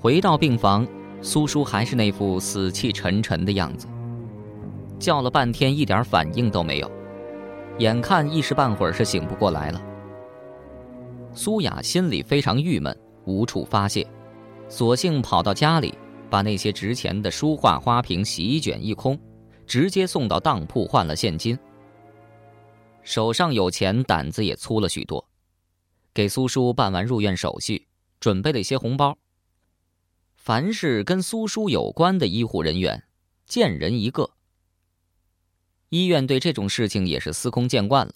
回到病房，苏叔还是那副死气沉沉的样子，叫了半天一点反应都没有，眼看一时半会儿是醒不过来了。苏雅心里非常郁闷，无处发泄，索性跑到家里，把那些值钱的书画花瓶、席卷一空，直接送到当铺换了现金。手上有钱，胆子也粗了许多，给苏叔办完入院手续，准备了一些红包。凡是跟苏叔有关的医护人员，见人一个。医院对这种事情也是司空见惯了，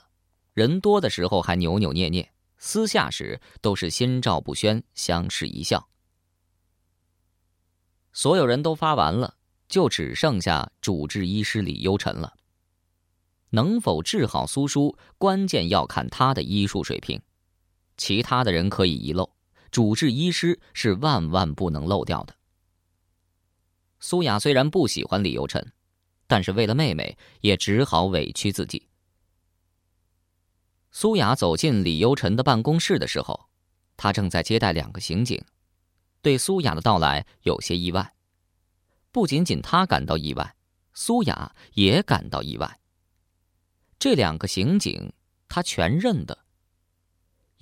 人多的时候还扭扭捏捏。私下时都是心照不宣，相视一笑。所有人都发完了，就只剩下主治医师李优臣了。能否治好苏叔，关键要看他的医术水平。其他的人可以遗漏，主治医师是万万不能漏掉的。苏雅虽然不喜欢李优臣，但是为了妹妹，也只好委屈自己。苏雅走进李优臣的办公室的时候，他正在接待两个刑警，对苏雅的到来有些意外。不仅仅他感到意外，苏雅也感到意外。这两个刑警他全认得，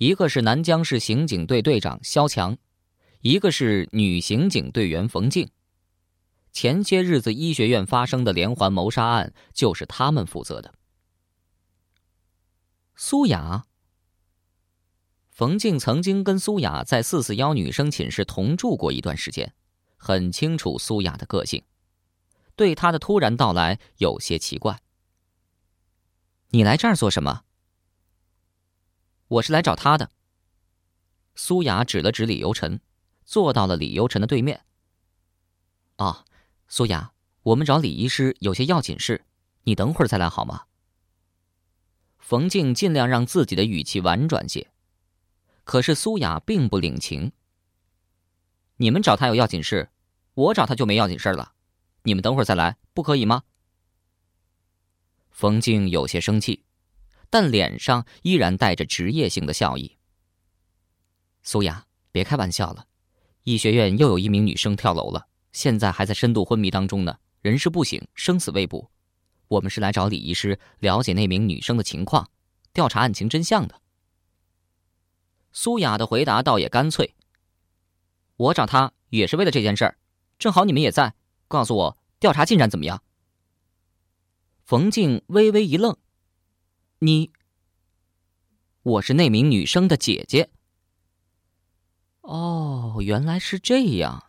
一个是南江市刑警队队长肖强，一个是女刑警队员冯静。前些日子医学院发生的连环谋杀案就是他们负责的。苏雅，冯静曾经跟苏雅在四四幺女生寝室同住过一段时间，很清楚苏雅的个性，对她的突然到来有些奇怪。你来这儿做什么？我是来找他的。苏雅指了指李游晨，坐到了李游晨的对面。哦，苏雅，我们找李医师有些要紧事，你等会儿再来好吗？冯静尽量让自己的语气婉转些，可是苏雅并不领情。你们找他有要紧事，我找他就没要紧事了。你们等会儿再来，不可以吗？冯静有些生气，但脸上依然带着职业性的笑意。苏雅，别开玩笑了，医学院又有一名女生跳楼了，现在还在深度昏迷当中呢，人事不省，生死未卜。我们是来找李医师了解那名女生的情况，调查案情真相的。苏雅的回答倒也干脆。我找他也是为了这件事儿，正好你们也在，告诉我调查进展怎么样。冯静微微一愣：“你，我是那名女生的姐姐。”哦，原来是这样。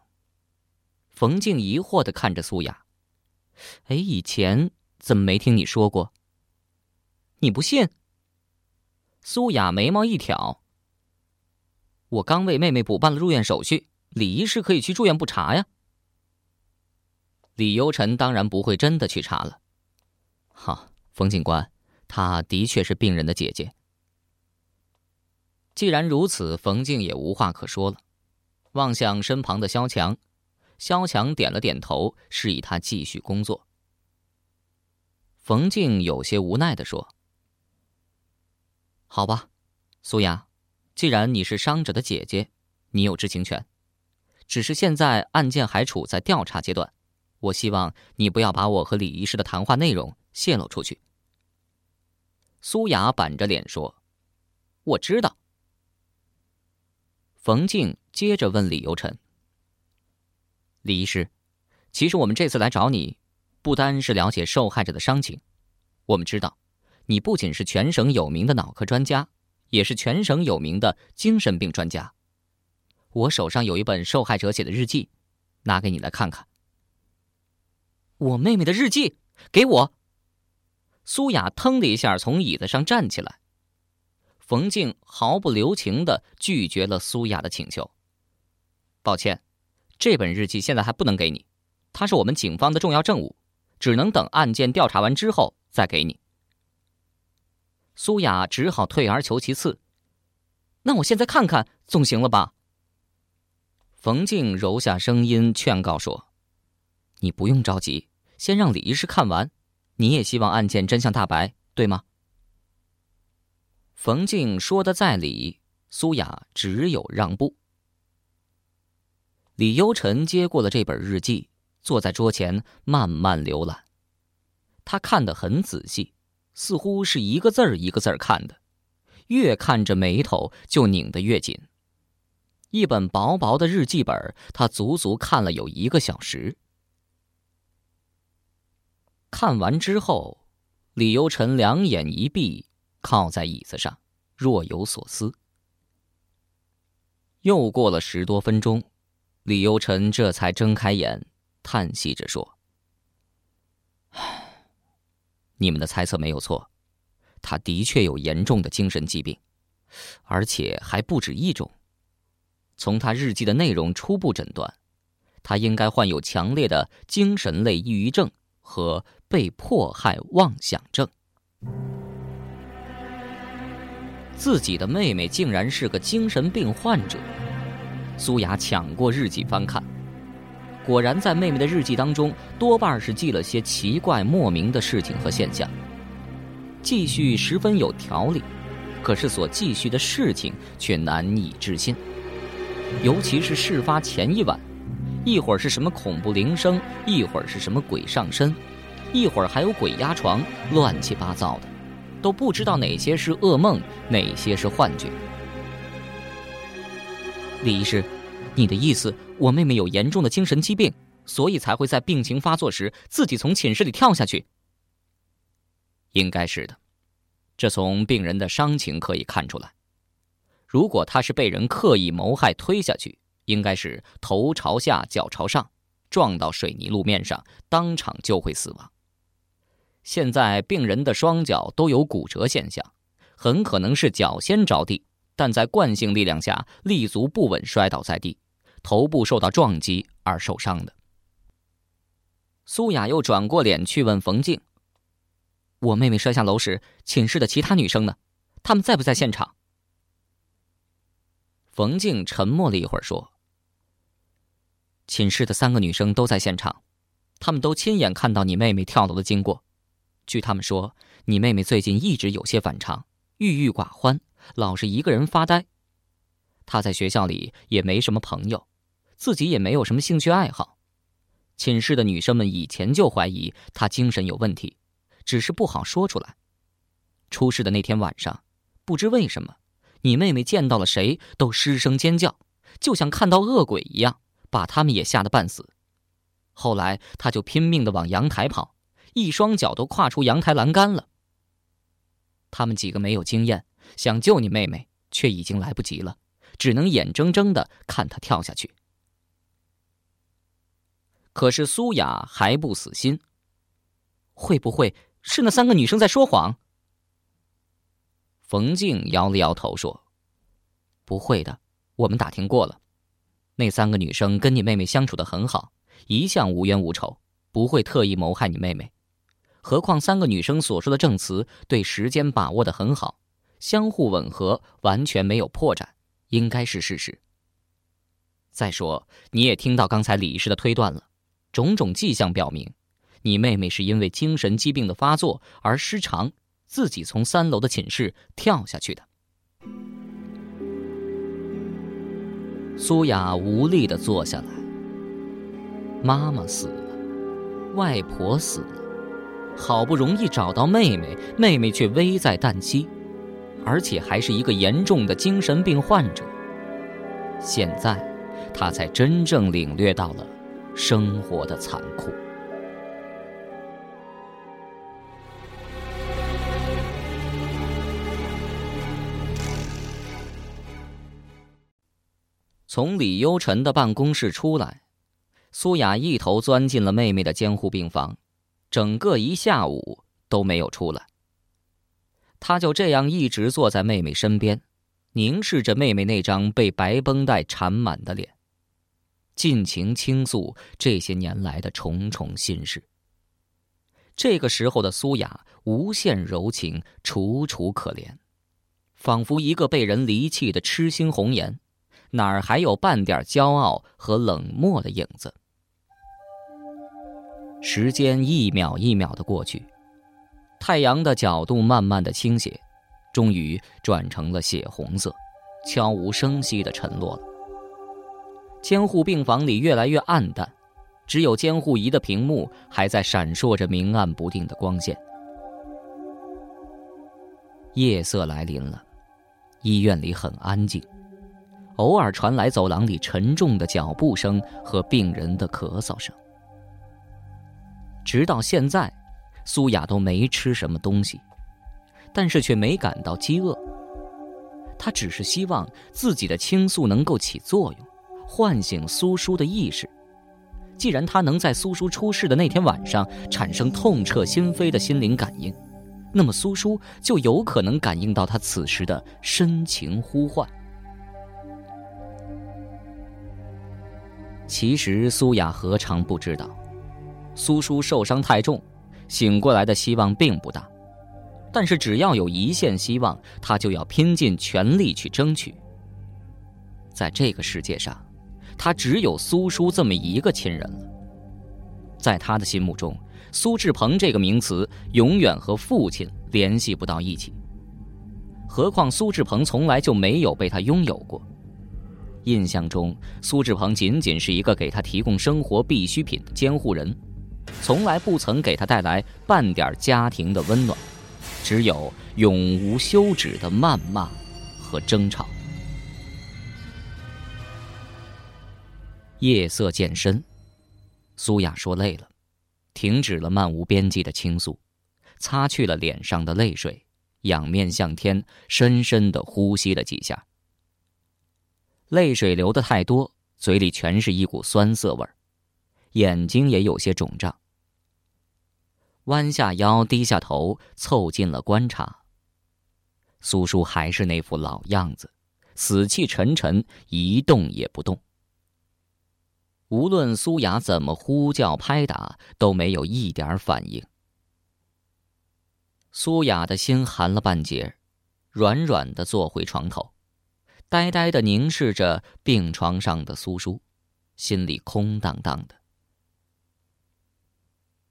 冯静疑惑的看着苏雅：“哎，以前。”怎么没听你说过？你不信？苏雅眉毛一挑。我刚为妹妹补办了入院手续，李医师可以去住院部查呀。李优臣当然不会真的去查了。好，冯警官，她的确是病人的姐姐。既然如此，冯静也无话可说了，望向身旁的肖强，肖强点了点头，示意他继续工作。冯静有些无奈的说：“好吧，苏雅，既然你是伤者的姐姐，你有知情权。只是现在案件还处在调查阶段，我希望你不要把我和李医师的谈话内容泄露出去。”苏雅板着脸说：“我知道。”冯静接着问李游晨：“李医师，其实我们这次来找你。”不单是了解受害者的伤情，我们知道，你不仅是全省有名的脑科专家，也是全省有名的精神病专家。我手上有一本受害者写的日记，拿给你来看看。我妹妹的日记，给我。苏雅腾的一下从椅子上站起来，冯静毫不留情的拒绝了苏雅的请求。抱歉，这本日记现在还不能给你，它是我们警方的重要证物。只能等案件调查完之后再给你。苏雅只好退而求其次，那我现在看看总行了吧？冯静柔下声音劝告说：“你不用着急，先让李医师看完。你也希望案件真相大白，对吗？”冯静说的在理，苏雅只有让步。李优臣接过了这本日记，坐在桌前慢慢浏览。他看得很仔细，似乎是一个字儿一个字儿看的，越看着眉头就拧得越紧。一本薄薄的日记本，他足足看了有一个小时。看完之后，李优臣两眼一闭，靠在椅子上，若有所思。又过了十多分钟，李优臣这才睁开眼，叹息着说：“，你们的猜测没有错，他的确有严重的精神疾病，而且还不止一种。”从他日记的内容初步诊断，他应该患有强烈的精神类抑郁症和被迫害妄想症。自己的妹妹竟然是个精神病患者，苏雅抢过日记翻看，果然在妹妹的日记当中，多半是记了些奇怪莫名的事情和现象，记叙十分有条理，可是所记叙的事情却难以置信。尤其是事发前一晚，一会儿是什么恐怖铃声，一会儿是什么鬼上身，一会儿还有鬼压床，乱七八糟的，都不知道哪些是噩梦，哪些是幻觉。李医师，你的意思，我妹妹有严重的精神疾病，所以才会在病情发作时自己从寝室里跳下去？应该是的，这从病人的伤情可以看出来。如果他是被人刻意谋害推下去，应该是头朝下脚朝上，撞到水泥路面上，当场就会死亡。现在病人的双脚都有骨折现象，很可能是脚先着地，但在惯性力量下立足不稳摔倒在地，头部受到撞击而受伤的。苏雅又转过脸去问冯静：“我妹妹摔下楼时，寝室的其他女生呢？她们在不在现场？”冯静沉默了一会儿，说：“寝室的三个女生都在现场，她们都亲眼看到你妹妹跳楼的经过。据她们说，你妹妹最近一直有些反常，郁郁寡欢，老是一个人发呆。她在学校里也没什么朋友，自己也没有什么兴趣爱好。寝室的女生们以前就怀疑她精神有问题，只是不好说出来。出事的那天晚上，不知为什么。”你妹妹见到了谁都失声尖叫，就像看到恶鬼一样，把他们也吓得半死。后来，她就拼命的往阳台跑，一双脚都跨出阳台栏杆了。他们几个没有经验，想救你妹妹，却已经来不及了，只能眼睁睁的看她跳下去。可是苏雅还不死心。会不会是那三个女生在说谎？冯静摇了摇头说：“不会的，我们打听过了，那三个女生跟你妹妹相处的很好，一向无冤无仇，不会特意谋害你妹妹。何况三个女生所说的证词对时间把握的很好，相互吻合，完全没有破绽，应该是事实。再说，你也听到刚才李医师的推断了，种种迹象表明，你妹妹是因为精神疾病的发作而失常。”自己从三楼的寝室跳下去的。苏雅无力的坐下来。妈妈死了，外婆死了，好不容易找到妹妹，妹妹却危在旦夕，而且还是一个严重的精神病患者。现在，她才真正领略到了生活的残酷。从李优臣的办公室出来，苏雅一头钻进了妹妹的监护病房，整个一下午都没有出来。他就这样一直坐在妹妹身边，凝视着妹妹那张被白绷带缠满的脸，尽情倾诉这些年来的重重心事。这个时候的苏雅无限柔情，楚楚可怜，仿佛一个被人离弃的痴心红颜。哪儿还有半点骄傲和冷漠的影子？时间一秒一秒的过去，太阳的角度慢慢的倾斜，终于转成了血红色，悄无声息的沉落了。监护病房里越来越暗淡，只有监护仪的屏幕还在闪烁着明暗不定的光线。夜色来临了，医院里很安静，偶尔传来走廊里沉重的脚步声和病人的咳嗽声。直到现在，苏雅都没吃什么东西，但是却没感到饥饿。她只是希望自己的倾诉能够起作用，唤醒苏叔的意识。既然他能在苏叔出事的那天晚上产生痛彻心扉的心灵感应，那么苏叔就有可能感应到他此时的深情呼唤。其实苏雅何尝不知道？苏叔受伤太重，醒过来的希望并不大。但是只要有一线希望，他就要拼尽全力去争取。在这个世界上，他只有苏叔这么一个亲人了。在他的心目中，苏志鹏这个名词永远和父亲联系不到一起。何况苏志鹏从来就没有被他拥有过。印象中，苏志鹏仅仅是一个给他提供生活必需品的监护人。从来不曾给他带来半点家庭的温暖，只有永无休止的谩骂和争吵。夜色渐深，苏雅说累了，停止了漫无边际的倾诉，擦去了脸上的泪水，仰面向天，深深的呼吸了几下。泪水流的太多，嘴里全是一股酸涩味儿。眼睛也有些肿胀，弯下腰，低下头，凑近了观察。苏叔还是那副老样子，死气沉沉，一动也不动。无论苏雅怎么呼叫、拍打，都没有一点反应。苏雅的心寒了半截，软软的坐回床头，呆呆的凝视着病床上的苏叔，心里空荡荡的。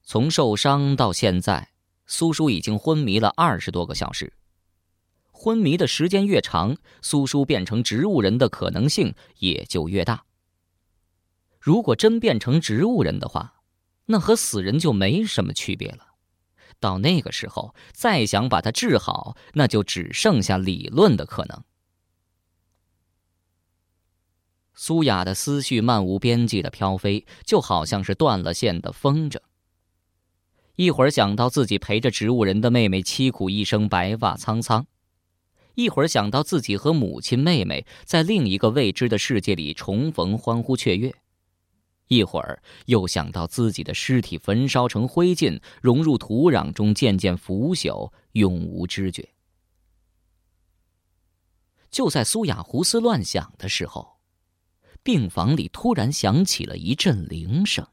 从受伤到现在，苏叔已经昏迷了二十多个小时。昏迷的时间越长，苏叔变成植物人的可能性也就越大。如果真变成植物人的话，那和死人就没什么区别了。到那个时候，再想把他治好，那就只剩下理论的可能。苏雅的思绪漫无边际的飘飞，就好像是断了线的风筝。一会儿想到自己陪着植物人的妹妹凄苦一生，白发苍苍；一会儿想到自己和母亲、妹妹在另一个未知的世界里重逢，欢呼雀跃；一会儿又想到自己的尸体焚烧成灰烬，融入土壤中，渐渐腐朽，永无知觉。就在苏雅胡思乱想的时候，病房里突然响起了一阵铃声。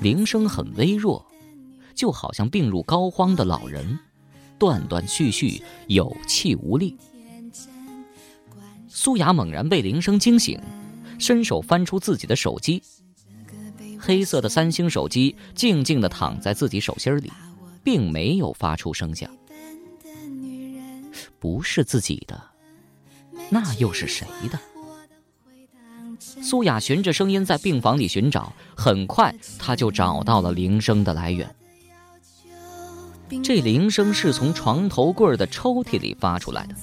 铃声很微弱，就好像病入膏肓的老人，断断续续，有气无力。苏雅猛然被铃声惊醒，伸手翻出自己的手机，黑色的三星手机静静地躺在自己手心里，并没有发出声响。不是自己的，那又是谁的？苏雅循着声音在病房里寻找，很快她就找到了铃声的来源。这铃声是从床头柜的抽屉里发出来的，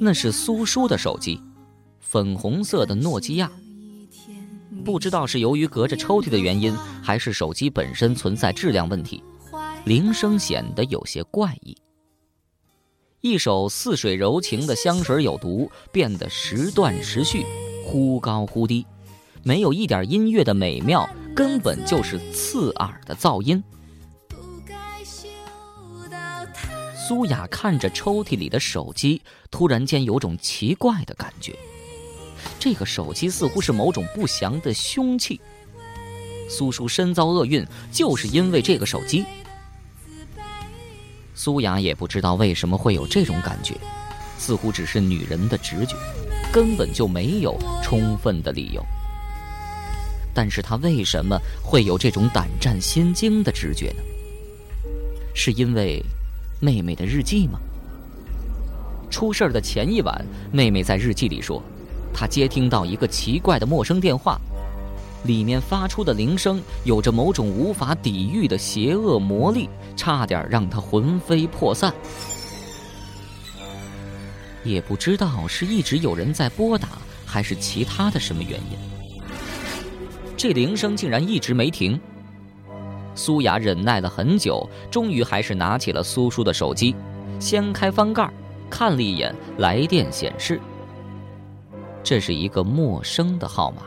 那是苏叔的手机，粉红色的诺基亚。不知道是由于隔着抽屉的原因，还是手机本身存在质量问题，铃声显得有些怪异。一首似水柔情的香水有毒，变得时断时续。忽高忽低，没有一点音乐的美妙，根本就是刺耳的噪音。苏雅看着抽屉里的手机，突然间有种奇怪的感觉。这个手机似乎是某种不祥的凶器。苏叔身遭厄运，就是因为这个手机。苏雅也不知道为什么会有这种感觉，似乎只是女人的直觉。根本就没有充分的理由，但是他为什么会有这种胆战心惊的直觉呢？是因为妹妹的日记吗？出事儿的前一晚，妹妹在日记里说，她接听到一个奇怪的陌生电话，里面发出的铃声有着某种无法抵御的邪恶魔力，差点让她魂飞魄散。也不知道是一直有人在拨打，还是其他的什么原因，这铃声竟然一直没停。苏雅忍耐了很久，终于还是拿起了苏叔的手机，掀开翻盖，看了一眼来电显示。这是一个陌生的号码，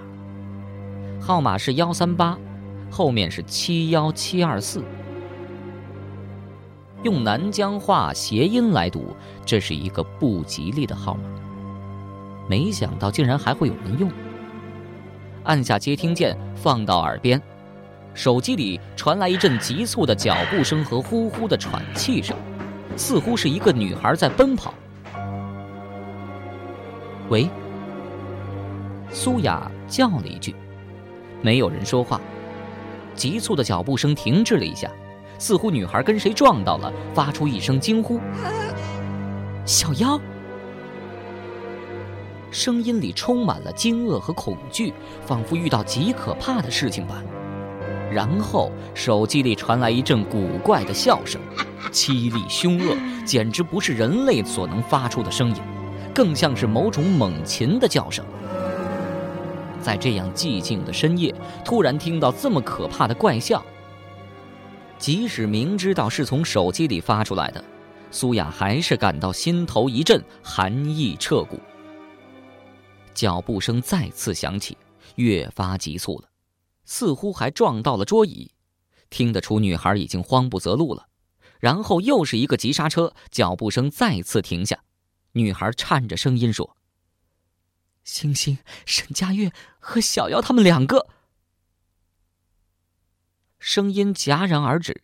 号码是幺三八，后面是七幺七二四。用南疆话谐音来读，这是一个不吉利的号码。没想到竟然还会有人用。按下接听键，放到耳边，手机里传来一阵急促的脚步声和呼呼的喘气声，似乎是一个女孩在奔跑。喂。苏雅叫了一句，没有人说话。急促的脚步声停滞了一下，似乎女孩跟谁撞到了，发出一声惊呼：“小妖！”声音里充满了惊愕和恐惧，仿佛遇到极可怕的事情般。然后手机里传来一阵古怪的笑声，凄厉凶恶，简直不是人类所能发出的声音，更像是某种猛禽的叫声。在这样寂静的深夜，突然听到这么可怕的怪笑。即使明知道是从手机里发出来的，苏雅还是感到心头一震，寒意彻骨。脚步声再次响起，越发急促了，似乎还撞到了桌椅，听得出女孩已经慌不择路了。然后又是一个急刹车，脚步声再次停下，女孩颤着声音说。星星、沈佳悦和小妖他们两个，声音戛然而止。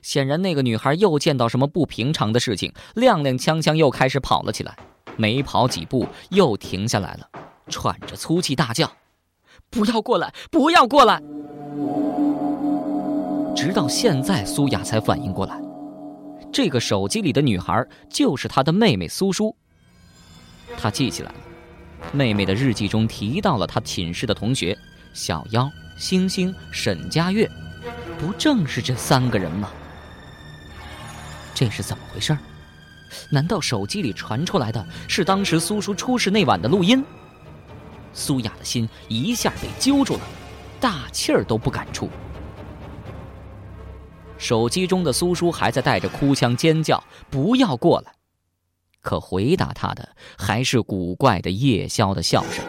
显然，那个女孩又见到什么不平常的事情，踉踉跄跄又开始跑了起来。没跑几步，又停下来了，喘着粗气大叫：“不要过来！不要过来！”直到现在，苏雅才反应过来，这个手机里的女孩就是她的妹妹苏舒。她记起来了。妹妹的日记中提到了她寝室的同学小妖、星星、沈佳悦，不正是这三个人吗？这是怎么回事？难道手机里传出来的是当时苏叔出事那晚的录音？苏雅的心一下被揪住了，大气儿都不敢出。手机中的苏叔还在带着哭腔尖叫：“不要过来！”可回答他的还是古怪的夜宵的笑声，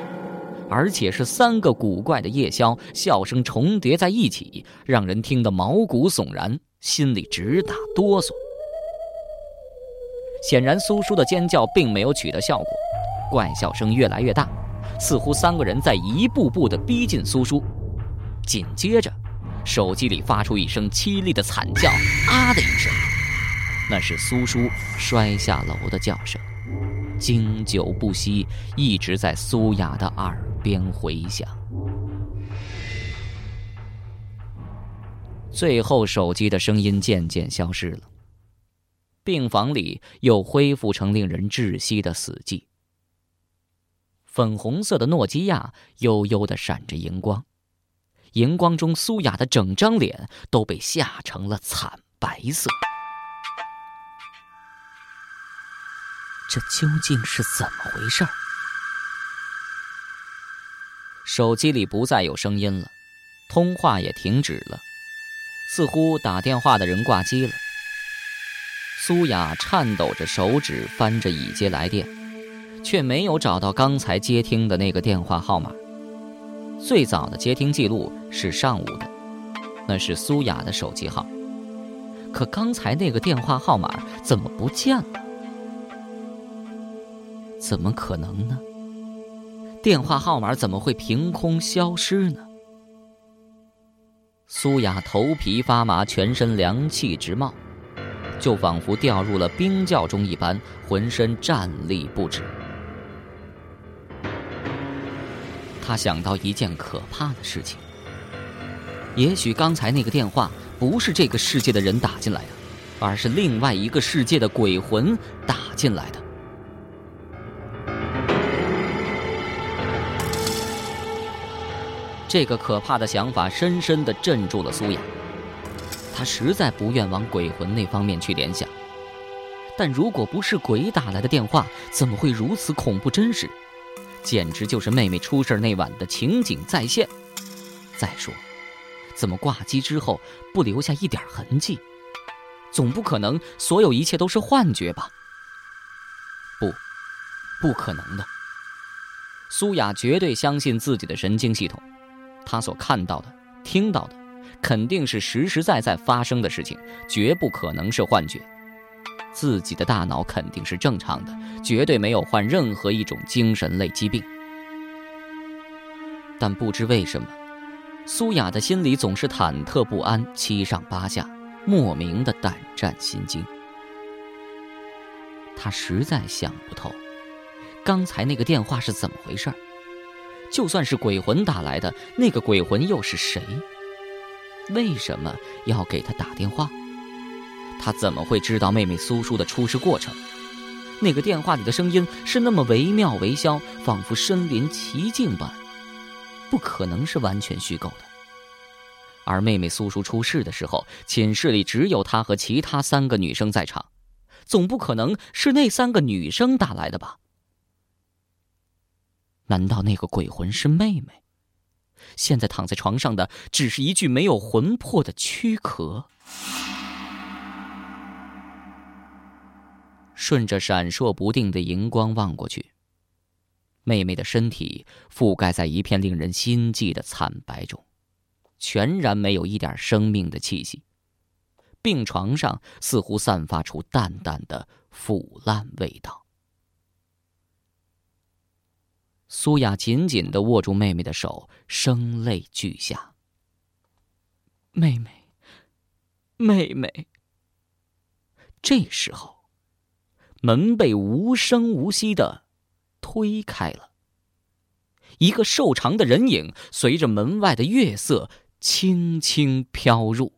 而且是三个古怪的夜宵笑声重叠在一起，让人听得毛骨悚然，心里直打哆嗦。显然，苏叔的尖叫并没有取得效果，怪笑声越来越大，似乎三个人在一步步的逼近苏叔。紧接着，手机里发出一声凄厉的惨叫，啊的一声。那是苏叔摔下楼的叫声，经久不息，一直在苏雅的耳边回响。最后，手机的声音渐渐消失了，病房里又恢复成令人窒息的死寂。粉红色的诺基亚悠悠的闪着荧光，荧光中苏雅的整张脸都被吓成了惨白色。这究竟是怎么回事儿？手机里不再有声音了，通话也停止了，似乎打电话的人挂机了。苏雅颤抖着手指翻着已接来电，却没有找到刚才接听的那个电话号码。最早的接听记录是上午的，那是苏雅的手机号。可刚才那个电话号码怎么不见了？怎么可能呢？电话号码怎么会凭空消失呢？苏雅头皮发麻，全身凉气直冒，就仿佛掉入了冰窖中一般，浑身战栗不止。他想到一件可怕的事情：也许刚才那个电话不是这个世界的人打进来的，而是另外一个世界的鬼魂打进来的。这个可怕的想法深深的镇住了苏雅。她实在不愿往鬼魂那方面去联想，但如果不是鬼打来的电话，怎么会如此恐怖真实？简直就是妹妹出事那晚的情景再现。再说，怎么挂机之后不留下一点痕迹？总不可能所有一切都是幻觉吧？不，不可能的。苏雅绝对相信自己的神经系统，他所看到的、听到的，肯定是实实在在发生的事情，绝不可能是幻觉。自己的大脑肯定是正常的，绝对没有患任何一种精神类疾病。但不知为什么，苏雅的心里总是忐忑不安、七上八下，莫名的胆战心惊。她实在想不透，刚才那个电话是怎么回事儿就算是鬼魂打来的，那个鬼魂又是谁？为什么要给他打电话？他怎么会知道妹妹苏叔的出事过程？那个电话里的声音是那么惟妙惟肖，仿佛身临其境般，不可能是完全虚构的。而妹妹苏叔出事的时候，寝室里只有她和其他三个女生在场，总不可能是那三个女生打来的吧？难道那个鬼魂是妹妹？现在躺在床上的只是一具没有魂魄的躯壳？顺着闪烁不定的荧光望过去，妹妹的身体覆盖在一片令人心悸的惨白中，全然没有一点生命的气息。病床上似乎散发出淡淡的腐烂味道。苏雅紧紧的握住妹妹的手，声泪俱下：“妹妹，妹妹。”这时候。门被无声无息的推开了，一个瘦长的人影随着门外的月色轻轻飘入。